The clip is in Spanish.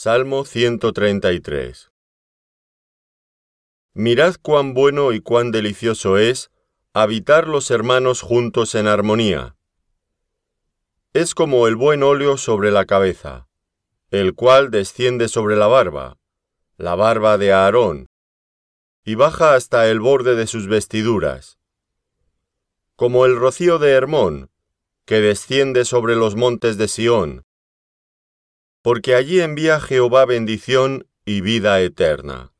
Salmo 133 Mirad cuán bueno y cuán delicioso es habitar los hermanos juntos en armonía. Es como el buen óleo sobre la cabeza, el cual desciende sobre la barba, la barba de Aarón, y baja hasta el borde de sus vestiduras. Como el rocío de Hermón, que desciende sobre los montes de Sión, porque allí envía Jehová bendición y vida eterna.